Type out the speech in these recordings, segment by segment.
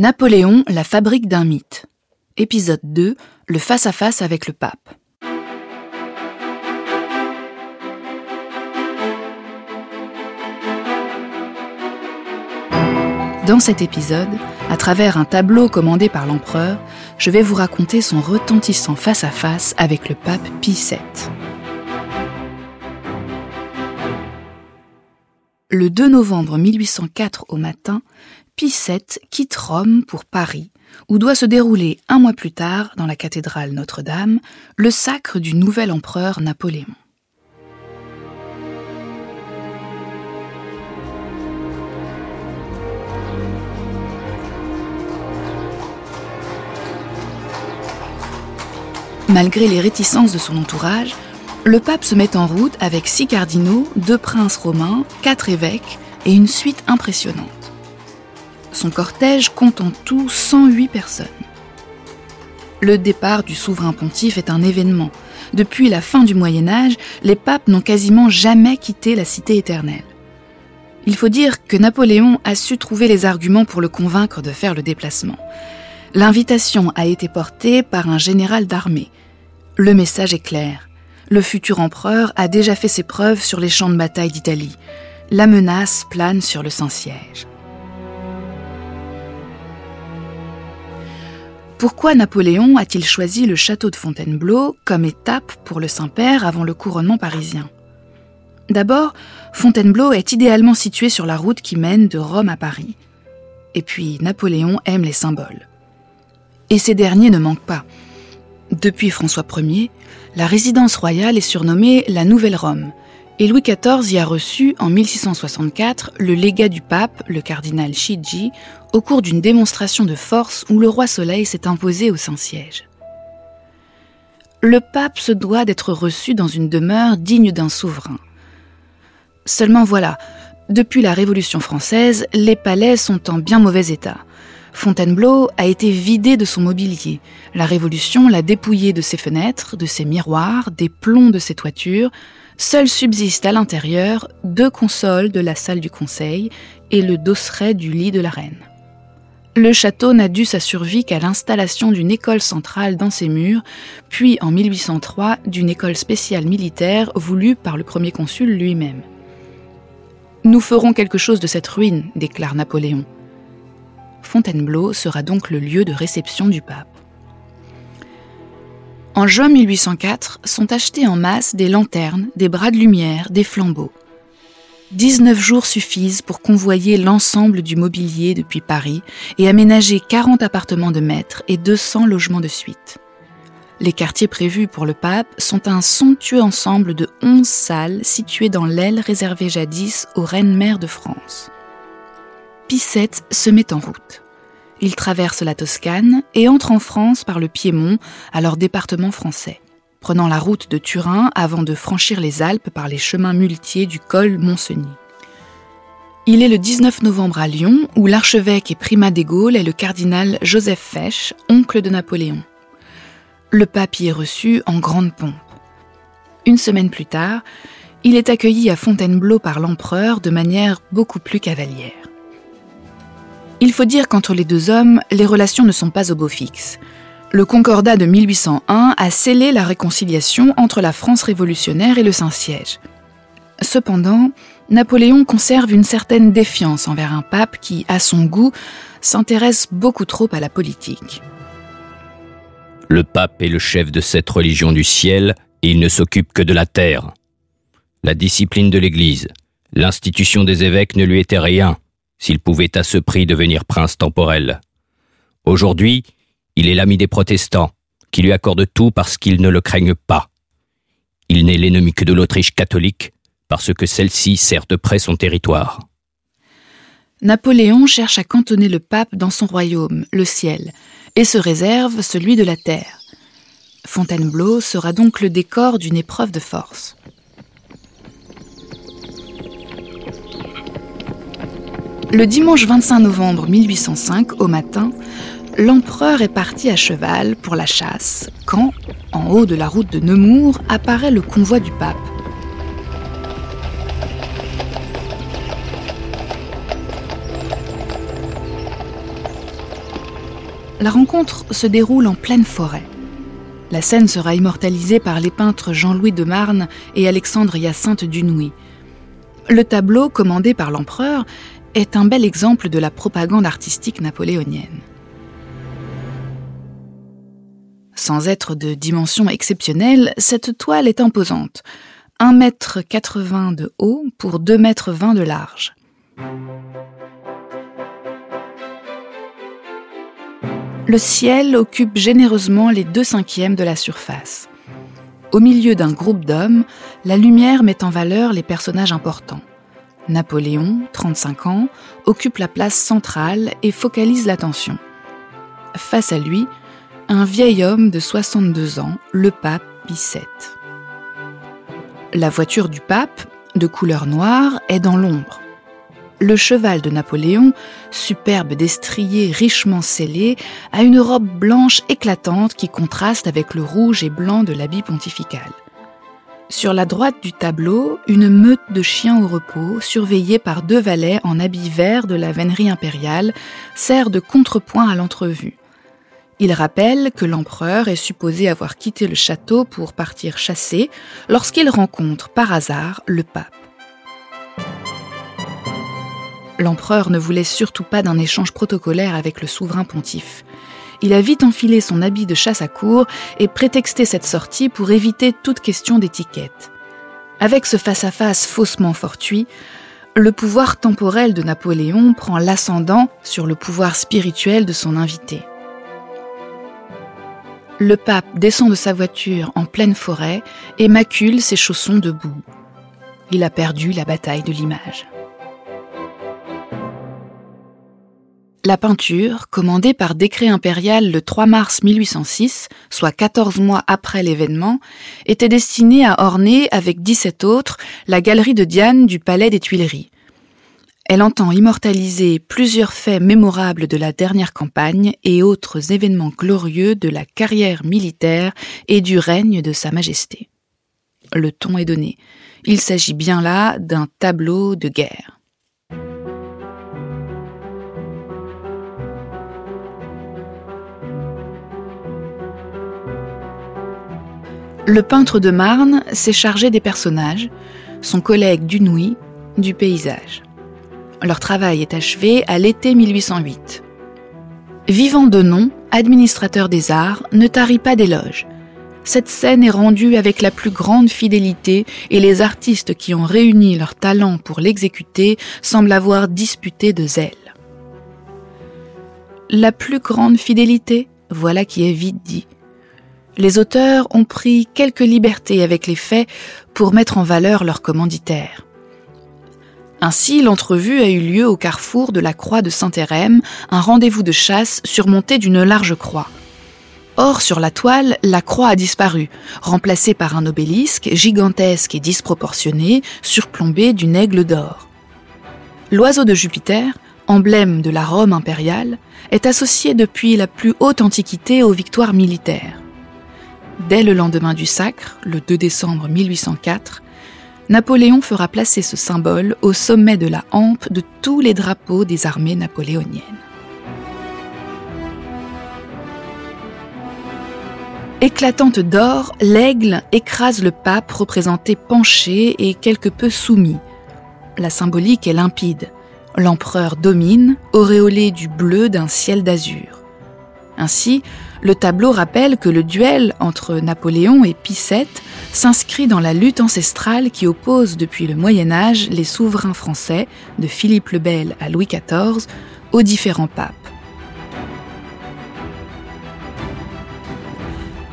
Napoléon, la fabrique d'un mythe. Épisode 2, le face-à-face avec le pape. Dans cet épisode, à travers un tableau commandé par l'empereur, je vais vous raconter son retentissant face-à-face avec le pape Pie VII. Le 2 novembre 1804 au matin, VII quitte Rome pour Paris, où doit se dérouler un mois plus tard, dans la cathédrale Notre-Dame, le sacre du nouvel empereur Napoléon. Malgré les réticences de son entourage, le pape se met en route avec six cardinaux, deux princes romains, quatre évêques et une suite impressionnante. Son cortège compte en tout 108 personnes. Le départ du souverain pontife est un événement. Depuis la fin du Moyen Âge, les papes n'ont quasiment jamais quitté la cité éternelle. Il faut dire que Napoléon a su trouver les arguments pour le convaincre de faire le déplacement. L'invitation a été portée par un général d'armée. Le message est clair. Le futur empereur a déjà fait ses preuves sur les champs de bataille d'Italie. La menace plane sur le Saint-Siège. Pourquoi Napoléon a-t-il choisi le château de Fontainebleau comme étape pour le Saint-Père avant le couronnement parisien? D'abord, Fontainebleau est idéalement situé sur la route qui mène de Rome à Paris. Et puis, Napoléon aime les symboles. Et ces derniers ne manquent pas. Depuis François Ier, la résidence royale est surnommée la Nouvelle Rome, et Louis XIV y a reçu en 1664 le légat du pape, le cardinal Chigi, au cours d'une démonstration de force où le roi Soleil s'est imposé au Saint-Siège. Le pape se doit d'être reçu dans une demeure digne d'un souverain. Seulement voilà, depuis la Révolution française, les palais sont en bien mauvais état. Fontainebleau a été vidé de son mobilier. La Révolution l'a dépouillé de ses fenêtres, de ses miroirs, des plombs de ses toitures. Seuls subsistent à l'intérieur deux consoles de la salle du conseil et le dosseret du lit de la reine. Le château n'a dû sa survie qu'à l'installation d'une école centrale dans ses murs, puis en 1803 d'une école spéciale militaire voulue par le premier consul lui-même. Nous ferons quelque chose de cette ruine, déclare Napoléon. Fontainebleau sera donc le lieu de réception du pape. En juin 1804 sont achetés en masse des lanternes, des bras de lumière, des flambeaux. 19 jours suffisent pour convoyer l'ensemble du mobilier depuis Paris et aménager 40 appartements de maîtres et 200 logements de suite. Les quartiers prévus pour le pape sont un somptueux ensemble de 11 salles situées dans l'aile réservée jadis aux reines-mères de France. Pissette se met en route. Il traverse la Toscane et entre en France par le Piémont, alors département français, prenant la route de Turin avant de franchir les Alpes par les chemins muletiers du col Mont-Cenis. Il est le 19 novembre à Lyon, où l'archevêque et primat des Gaules est le cardinal Joseph Fesch, oncle de Napoléon. Le pape y est reçu en grande pompe. Une semaine plus tard, il est accueilli à Fontainebleau par l'empereur de manière beaucoup plus cavalière. Il faut dire qu'entre les deux hommes, les relations ne sont pas au beau fixe. Le Concordat de 1801 a scellé la réconciliation entre la France révolutionnaire et le Saint-Siège. Cependant, Napoléon conserve une certaine défiance envers un pape qui, à son goût, s'intéresse beaucoup trop à la politique. Le pape est le chef de cette religion du ciel et il ne s'occupe que de la terre. La discipline de l'Église, l'institution des évêques ne lui était rien s'il pouvait à ce prix devenir prince temporel. Aujourd'hui, il est l'ami des protestants, qui lui accordent tout parce qu'ils ne le craignent pas. Il n'est l'ennemi que de l'Autriche catholique, parce que celle-ci sert de près son territoire. Napoléon cherche à cantonner le pape dans son royaume, le ciel, et se réserve celui de la terre. Fontainebleau sera donc le décor d'une épreuve de force. Le dimanche 25 novembre 1805, au matin, l'empereur est parti à cheval pour la chasse quand, en haut de la route de Nemours, apparaît le convoi du pape. La rencontre se déroule en pleine forêt. La scène sera immortalisée par les peintres Jean-Louis de Marne et Alexandre Hyacinthe Dunouy. Le tableau, commandé par l'empereur, est un bel exemple de la propagande artistique napoléonienne. Sans être de dimension exceptionnelle, cette toile est imposante. 1,80 m de haut pour 2,20 m de large. Le ciel occupe généreusement les deux cinquièmes de la surface. Au milieu d'un groupe d'hommes, la lumière met en valeur les personnages importants. Napoléon, 35 ans, occupe la place centrale et focalise l'attention. Face à lui, un vieil homme de 62 ans, le pape Pie VII. La voiture du pape, de couleur noire, est dans l'ombre. Le cheval de Napoléon, superbe destrier richement scellé, a une robe blanche éclatante qui contraste avec le rouge et blanc de l'habit pontifical. Sur la droite du tableau, une meute de chiens au repos, surveillée par deux valets en habit vert de la vénerie impériale, sert de contrepoint à l'entrevue. Il rappelle que l'empereur est supposé avoir quitté le château pour partir chasser lorsqu'il rencontre par hasard le pape. L'empereur ne voulait surtout pas d'un échange protocolaire avec le souverain pontife. Il a vite enfilé son habit de chasse à cour et prétexté cette sortie pour éviter toute question d'étiquette. Avec ce face-à-face faussement fortuit, le pouvoir temporel de Napoléon prend l'ascendant sur le pouvoir spirituel de son invité. Le pape descend de sa voiture en pleine forêt et macule ses chaussons de boue. Il a perdu la bataille de l'image. La peinture, commandée par décret impérial le 3 mars 1806, soit 14 mois après l'événement, était destinée à orner, avec 17 autres, la galerie de Diane du Palais des Tuileries. Elle entend immortaliser plusieurs faits mémorables de la dernière campagne et autres événements glorieux de la carrière militaire et du règne de Sa Majesté. Le ton est donné. Il s'agit bien là d'un tableau de guerre. Le peintre de Marne s'est chargé des personnages, son collègue Dunouy du paysage. Leur travail est achevé à l'été 1808. Vivant de nom, administrateur des arts, ne tarit pas d'éloges. Cette scène est rendue avec la plus grande fidélité et les artistes qui ont réuni leur talent pour l'exécuter semblent avoir disputé de zèle. La plus grande fidélité, voilà qui est vite dit les auteurs ont pris quelques libertés avec les faits pour mettre en valeur leur commanditaire. Ainsi, l'entrevue a eu lieu au carrefour de la croix de Saint-Hérem, un rendez-vous de chasse surmonté d'une large croix. Or, sur la toile, la croix a disparu, remplacée par un obélisque gigantesque et disproportionné, surplombé d'une aigle d'or. L'oiseau de Jupiter, emblème de la Rome impériale, est associé depuis la plus haute antiquité aux victoires militaires. Dès le lendemain du sacre, le 2 décembre 1804, Napoléon fera placer ce symbole au sommet de la hampe de tous les drapeaux des armées napoléoniennes. Éclatante d'or, l'aigle écrase le pape représenté penché et quelque peu soumis. La symbolique est limpide. L'empereur domine, auréolé du bleu d'un ciel d'azur. Ainsi, le tableau rappelle que le duel entre Napoléon et Pie VII s'inscrit dans la lutte ancestrale qui oppose depuis le Moyen Âge les souverains français, de Philippe le Bel à Louis XIV, aux différents papes.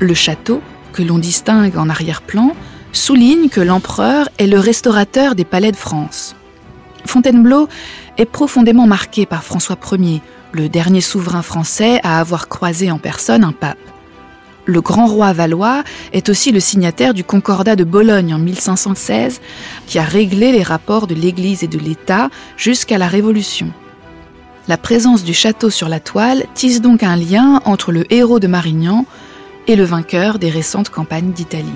Le château, que l'on distingue en arrière-plan, souligne que l'empereur est le restaurateur des palais de France. Fontainebleau est profondément marqué par François Ier, le dernier souverain français à avoir croisé en personne un pape. Le grand roi valois est aussi le signataire du Concordat de Bologne en 1516, qui a réglé les rapports de l'Église et de l'État jusqu'à la Révolution. La présence du château sur la toile tisse donc un lien entre le héros de Marignan et le vainqueur des récentes campagnes d'Italie.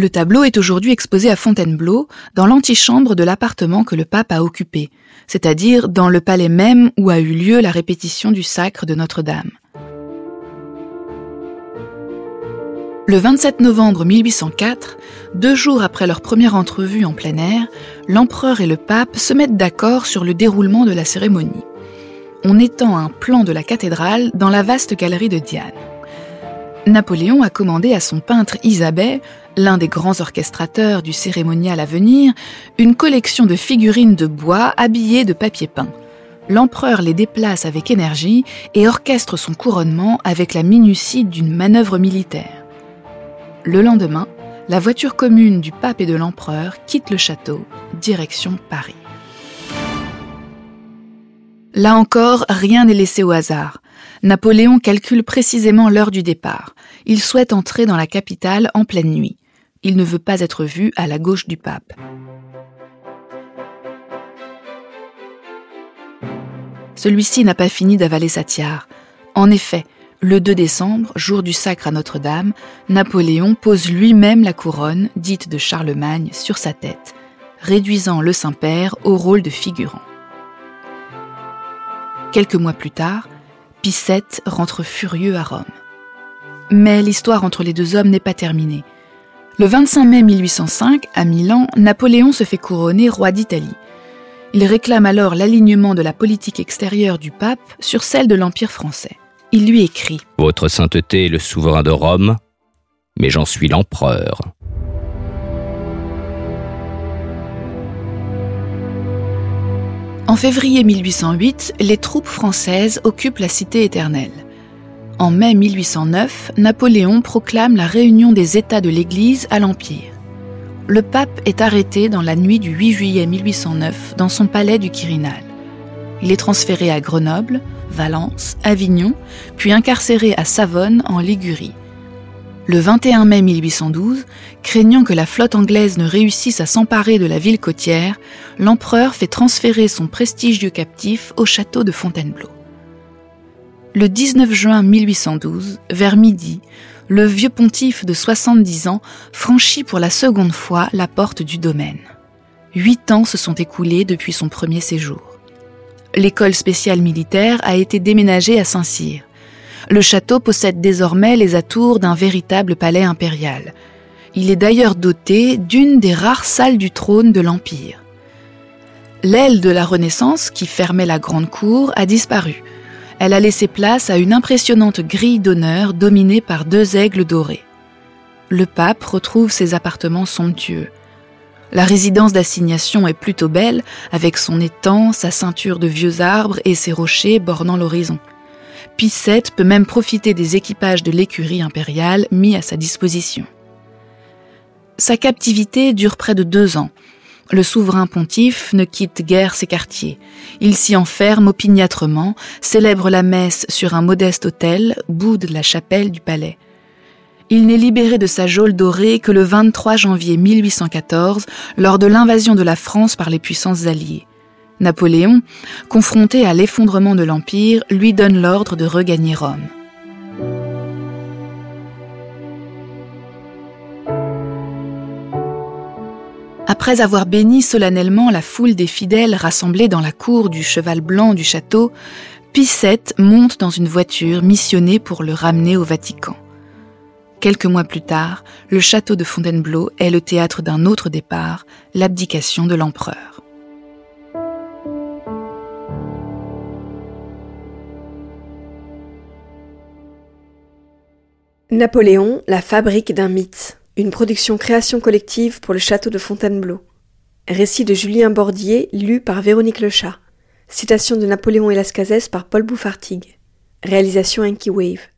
Le tableau est aujourd'hui exposé à Fontainebleau, dans l'antichambre de l'appartement que le pape a occupé, c'est-à-dire dans le palais même où a eu lieu la répétition du sacre de Notre-Dame. Le 27 novembre 1804, deux jours après leur première entrevue en plein air, l'empereur et le pape se mettent d'accord sur le déroulement de la cérémonie. On étend un plan de la cathédrale dans la vaste galerie de Diane. Napoléon a commandé à son peintre Isabelle, l'un des grands orchestrateurs du cérémonial à venir, une collection de figurines de bois habillées de papier peint. L'empereur les déplace avec énergie et orchestre son couronnement avec la minutie d'une manœuvre militaire. Le lendemain, la voiture commune du pape et de l'empereur quitte le château, direction Paris. Là encore, rien n'est laissé au hasard. Napoléon calcule précisément l'heure du départ. Il souhaite entrer dans la capitale en pleine nuit. Il ne veut pas être vu à la gauche du pape. Celui-ci n'a pas fini d'avaler sa tiare. En effet, le 2 décembre, jour du sacre à Notre-Dame, Napoléon pose lui-même la couronne, dite de Charlemagne, sur sa tête, réduisant le Saint-Père au rôle de figurant. Quelques mois plus tard, VII rentre furieux à Rome. Mais l'histoire entre les deux hommes n'est pas terminée. Le 25 mai 1805, à Milan, Napoléon se fait couronner roi d'Italie. Il réclame alors l'alignement de la politique extérieure du pape sur celle de l'Empire français. Il lui écrit Votre sainteté est le souverain de Rome, mais j'en suis l'empereur. En février 1808, les troupes françaises occupent la cité éternelle. En mai 1809, Napoléon proclame la réunion des États de l'Église à l'Empire. Le pape est arrêté dans la nuit du 8 juillet 1809 dans son palais du Quirinal. Il est transféré à Grenoble, Valence, Avignon, puis incarcéré à Savone en Ligurie. Le 21 mai 1812, craignant que la flotte anglaise ne réussisse à s'emparer de la ville côtière, l'empereur fait transférer son prestigieux captif au château de Fontainebleau. Le 19 juin 1812, vers midi, le vieux pontife de 70 ans franchit pour la seconde fois la porte du domaine. Huit ans se sont écoulés depuis son premier séjour. L'école spéciale militaire a été déménagée à Saint-Cyr. Le château possède désormais les atours d'un véritable palais impérial. Il est d'ailleurs doté d'une des rares salles du trône de l'Empire. L'aile de la Renaissance, qui fermait la grande cour, a disparu. Elle a laissé place à une impressionnante grille d'honneur dominée par deux aigles dorés. Le pape retrouve ses appartements somptueux. La résidence d'assignation est plutôt belle, avec son étang, sa ceinture de vieux arbres et ses rochers bornant l'horizon. Pissette peut même profiter des équipages de l'écurie impériale mis à sa disposition. Sa captivité dure près de deux ans. Le souverain pontife ne quitte guère ses quartiers. Il s'y enferme opiniâtrement, célèbre la messe sur un modeste autel, bout de la chapelle du palais. Il n'est libéré de sa geôle dorée que le 23 janvier 1814, lors de l'invasion de la France par les puissances alliées. Napoléon, confronté à l'effondrement de l'Empire, lui donne l'ordre de regagner Rome. Après avoir béni solennellement la foule des fidèles rassemblés dans la cour du cheval blanc du château, Pie monte dans une voiture missionnée pour le ramener au Vatican. Quelques mois plus tard, le château de Fontainebleau est le théâtre d'un autre départ, l'abdication de l'empereur. Napoléon, la fabrique d'un mythe. Une production création collective pour le château de Fontainebleau. Récit de Julien Bordier, lu par Véronique Lechat. Citation de Napoléon et Lascazès par Paul Bouffartigue. Réalisation Enki Wave.